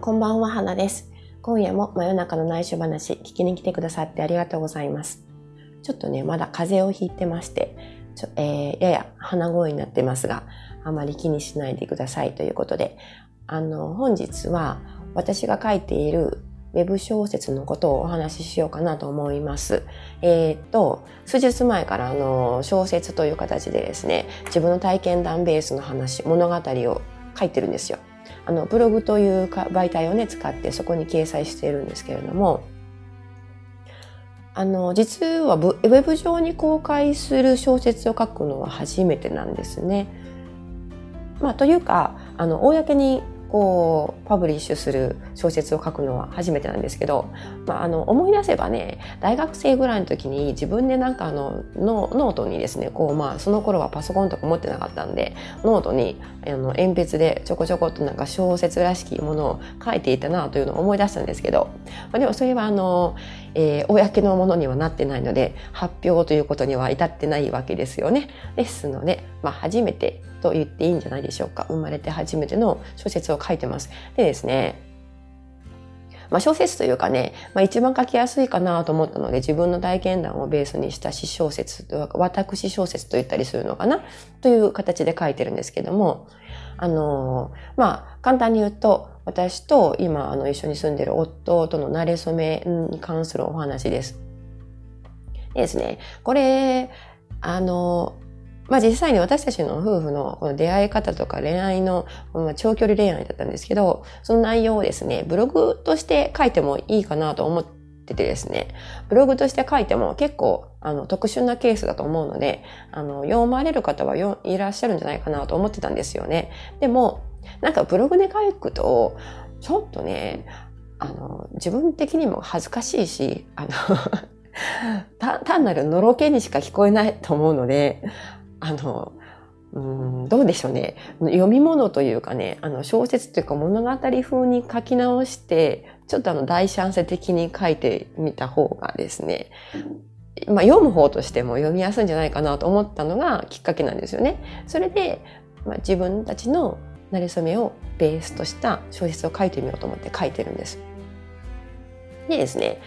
こんばんは、花です。今夜も真夜中の内緒話、聞きに来てくださってありがとうございます。ちょっとね、まだ風邪をひいてまして、ちょえー、やや鼻声になってますが、あまり気にしないでくださいということで、あの、本日は私が書いているウェブ小説のことをお話ししようかなと思います。えっ、と、数日前からあの小説という形でですね、自分の体験談ベースの話、物語を書いてるんですよ。あの、ブログという媒体をね、使ってそこに掲載しているんですけれども、あの、実はウェブ上に公開する小説を書くのは初めてなんですね。まあ、というか、あの、公にこうパブリッシュする小説を書くのは初めてなんですけど、まあ、あの思い出せばね大学生ぐらいの時に自分でなんかあのノートにですねこう、まあ、その頃はパソコンとか持ってなかったんでノートにあの鉛筆でちょこちょこっとなんか小説らしきものを書いていたなというのを思い出したんですけど、まあ、でもそれはあの、えー、公のものにはなってないので発表ということには至ってないわけですよね。ですので、まあ、初めてと言っていいんじゃないでしょうか。生まれて初めての小説を書いてます。でですね、まあ、小説というかね、まあ、一番書きやすいかなと思ったので自分の体験談をベースにした詩小説と私小説と言ったりするのかな？という形で書いてるんですけども、あの、まあ、簡単に言うと、私と今、あの、一緒に住んでる夫との馴れ初めに関するお話です。でですね、これ、あの、まあ実際に私たちの夫婦のこの出会い方とか恋愛の、まあ、長距離恋愛だったんですけど、その内容をですね、ブログとして書いてもいいかなと思ってっててですね、ブログとして書いても結構あの特殊なケースだと思うので、あの読まれる方はいらっしゃるんじゃないかなと思ってたんですよね。でも、なんかブログで書くと、ちょっとね、あの、自分的にも恥ずかしいし、あの 単なるのろけにしか聞こえないと思うので、あの、うん、どうでしょうね。読み物というかね、あの小説というか物語風に書き直して、ちょっとあの大シャンセ的に書いてみた方がですね、まあ読む方としても読みやすいんじゃないかなと思ったのがきっかけなんですよね。それで、まあ、自分たちの馴れ初めをベースとした小説を書いてみようと思って書いてるんです。でですね、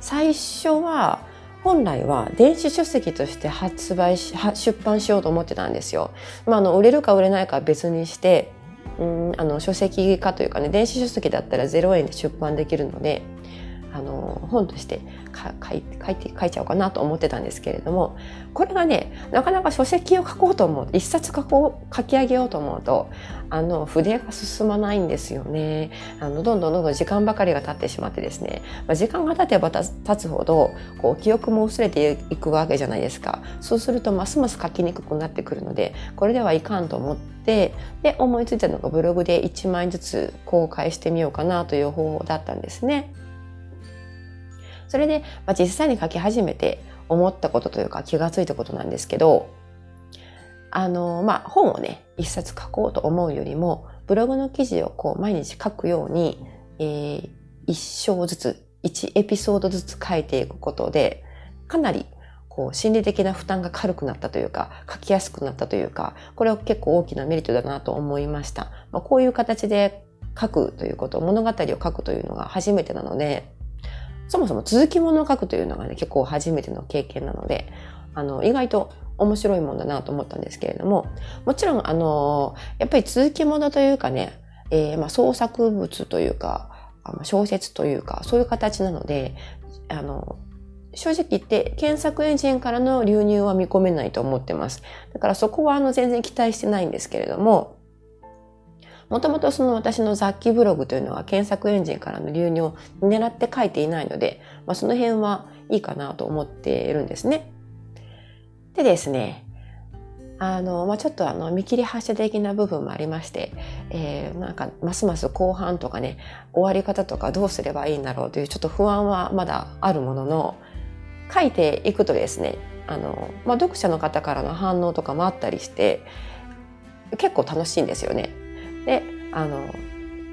最初は本来は電子書籍として発売し出版しようと思ってたんですよ。まあ、あの売れるか売れないかは別にしてうんあの書籍化というかね電子書籍だったら0円で出版できるのであの本として書い書いて書いちゃおうかなと思ってたんですけれどもこれがねなかなか書籍を書こうと思う一冊書こう書き上げようと思うとあの筆が進まないんですよねあのどんどんどんどん時間ばかりが経ってしまってですね、まあ、時間が経てば経つほどこう記憶も薄れていくわけじゃないですかそうするとますます書きにくくなってくるのでこれではいかんと思ってで思いついたのがブログで1枚ずつ公開してみようかなという方法だったんですね。それで、まあ、実際に書き始めて思ったことというか気がついたことなんですけど、あの、まあ、本をね、一冊書こうと思うよりも、ブログの記事をこう毎日書くように、えー、一章ずつ、一エピソードずつ書いていくことで、かなりこう心理的な負担が軽くなったというか、書きやすくなったというか、これは結構大きなメリットだなと思いました。まあ、こういう形で書くということ、物語を書くというのが初めてなので、そもそも続きものを書くというのがね、結構初めての経験なので、あの、意外と面白いもんだなと思ったんですけれども、もちろん、あの、やっぱり続きものというかね、えー、まあ創作物というか、小説というか、そういう形なので、あの、正直言って検索エンジンからの流入は見込めないと思ってます。だからそこはあの全然期待してないんですけれども、もともとその私の雑記ブログというのは検索エンジンからの流入を狙って書いていないので、まあ、その辺はいいかなと思っているんですね。でですね、あの、まあ、ちょっとあの、見切り発車的な部分もありまして、えー、なんか、ますます後半とかね、終わり方とかどうすればいいんだろうというちょっと不安はまだあるものの、書いていくとですね、あの、まあ、読者の方からの反応とかもあったりして、結構楽しいんですよね。であの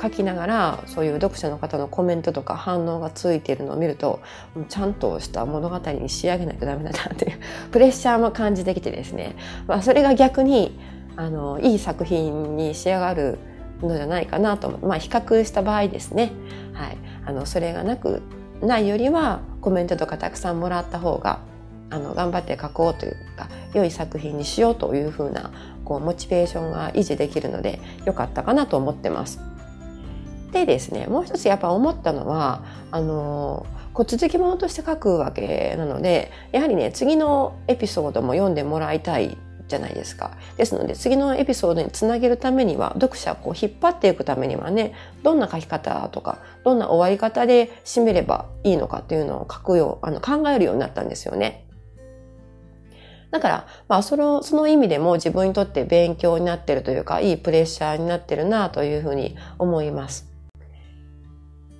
書きながらそういう読者の方のコメントとか反応がついているのを見るとちゃんとした物語に仕上げないとダメだなっていう プレッシャーも感じてきてですね、まあ、それが逆にあのいい作品に仕上がるのじゃないかなとまあ比較した場合ですね。はい。あの、それがなく、ないよりはコメントとかたくさんもらった方があの頑張って書こうというか良い作品にしようというふうなこうモチベーションが維持できるので良かったかなと思ってます。でですねもう一つやっぱ思ったのはあのこう続きものとして書くわけなのでやはりね次のエピソードも読んでもらいたいじゃないですか。ですので次のエピソードにつなげるためには読者をこう引っ張っていくためにはねどんな書き方とかどんな終わり方で締めればいいのかっていうのを書くようあの考えるようになったんですよね。だから、まあ、その、その意味でも自分にとって勉強になってるというか、いいプレッシャーになってるなというふうに思います。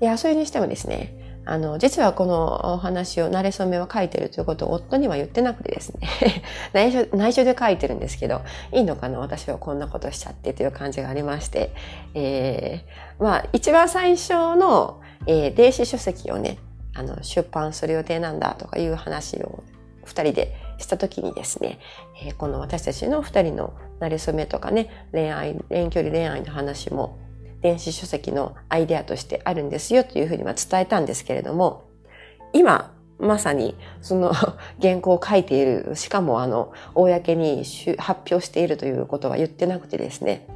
いや、それにしてもですね、あの、実はこのお話を、慣れ初めは書いてるということを夫には言ってなくてですね 内緒、内緒で書いてるんですけど、いいのかな私はこんなことしちゃってという感じがありまして、えー、まあ、一番最初の、えー、電子書籍をね、あの、出版する予定なんだとかいう話を二人でした時にですね、えー、この私たちの2人の馴れ初めとかね、恋愛、遠距離恋愛の話も、電子書籍のアイデアとしてあるんですよというふうには伝えたんですけれども、今、まさにその 原稿を書いている、しかもあの、公に発表しているということは言ってなくてですね。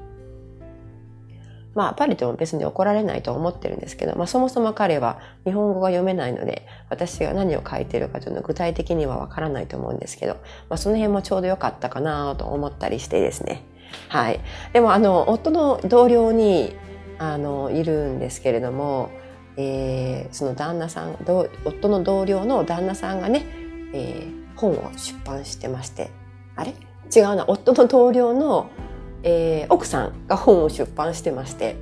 まあ、パリでも別に怒られないと思ってるんですけど、まあ、そもそも彼は日本語が読めないので、私が何を書いてるかというのは具体的にはわからないと思うんですけど、まあ、その辺もちょうど良かったかなと思ったりしてですね。はい。でも、あの、夫の同僚に、あのいるんですけれども、えー、その旦那さん夫の同僚の旦那さんがね、えー、本を出版してましてあれ？違うな夫の同僚の、えー、奥さんが本を出版してまして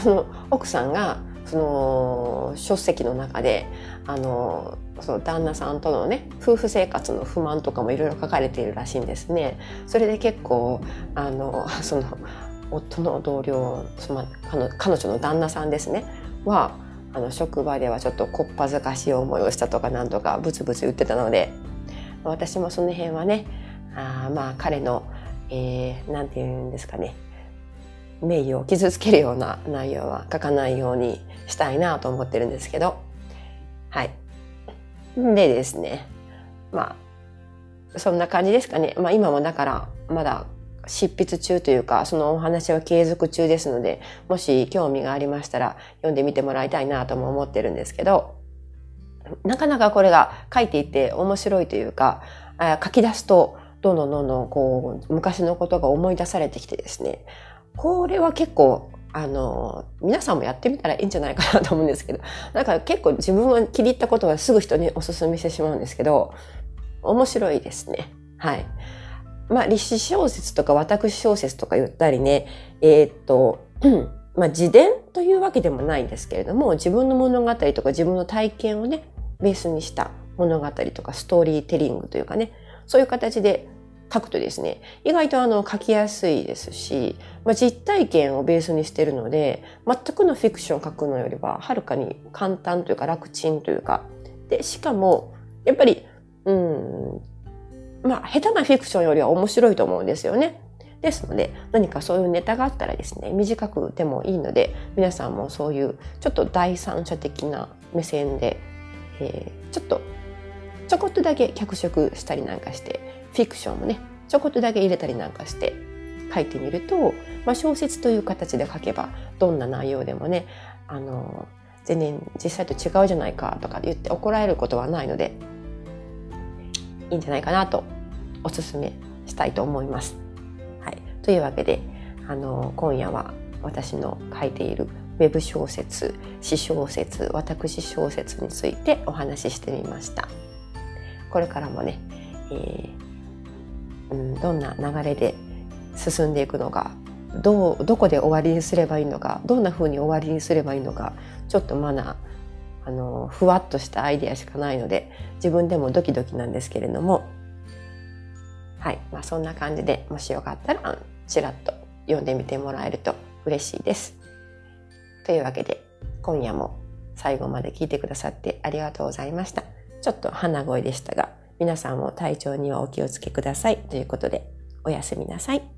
その奥さんがその書籍の中であのその旦那さんとのね夫婦生活の不満とかもいろいろ書かれているらしいんですね。それで結構あのその夫の同僚その彼女の旦那さんですねはあの職場ではちょっとこっぱずかしい思いをしたとかなんとかブツブツ言ってたので私もその辺はねあまあ彼の、えー、なんて言うんですかね。名誉を傷つけるような内容は書かないようにしたいなと思ってるんですけど。はい。でですね。まあそんな感じですかね。まあ今もだからまだ執筆中というか、そのお話は継続中ですので、もし興味がありましたら読んでみてもらいたいなとも思ってるんですけど、なかなかこれが書いていて面白いというか、書き出すとどんどんどんどんこう昔のことが思い出されてきてですね、これは結構あの、皆さんもやってみたらいいんじゃないかなと思うんですけど、なんか結構自分は気に入ったことはすぐ人にお勧めしてしまうんですけど、面白いですね。はい。まあ、立志小説とか私小説とか言ったりね、えー、っと、まあ、自伝というわけでもないんですけれども、自分の物語とか自分の体験をね、ベースにした物語とかストーリーテリングというかね、そういう形で書くとですね、意外とあの書きやすいですし、まあ、実体験をベースにしてるので、全くのフィクションを書くのよりは、はるかに簡単というか楽ちんというか、で、しかも、やっぱり、うん、まあ、下手なフィクションよりは面白いと思うんですよね。ですので、何かそういうネタがあったらですね、短くてもいいので、皆さんもそういうちょっと第三者的な目線で、えー、ちょっと、ちょこっとだけ脚色したりなんかして、フィクションもね、ちょこっとだけ入れたりなんかして書いてみると、まあ、小説という形で書けば、どんな内容でもね、あの、全然実際と違うじゃないかとか言って怒られることはないので、いいんじゃないかなとおすすめしたいと思います。はい、というわけであの今夜は私の書いているウェブ小説、詩小説、私小説についてお話ししてみました。これからもね、えーうん、どんな流れで進んでいくのか、どうどこで終わりにすればいいのか、どんな風に終わりにすればいいのか、ちょっとまだあのふわっとしたアイデアしかないので自分でもドキドキなんですけれどもはい、まあ、そんな感じでもしよかったらちらっと読んでみてもらえると嬉しいです。というわけで今夜も最後まで聞いてくださってありがとうございました。ちょっと鼻声でしたが皆さんも体調にはお気をつけくださいということでおやすみなさい。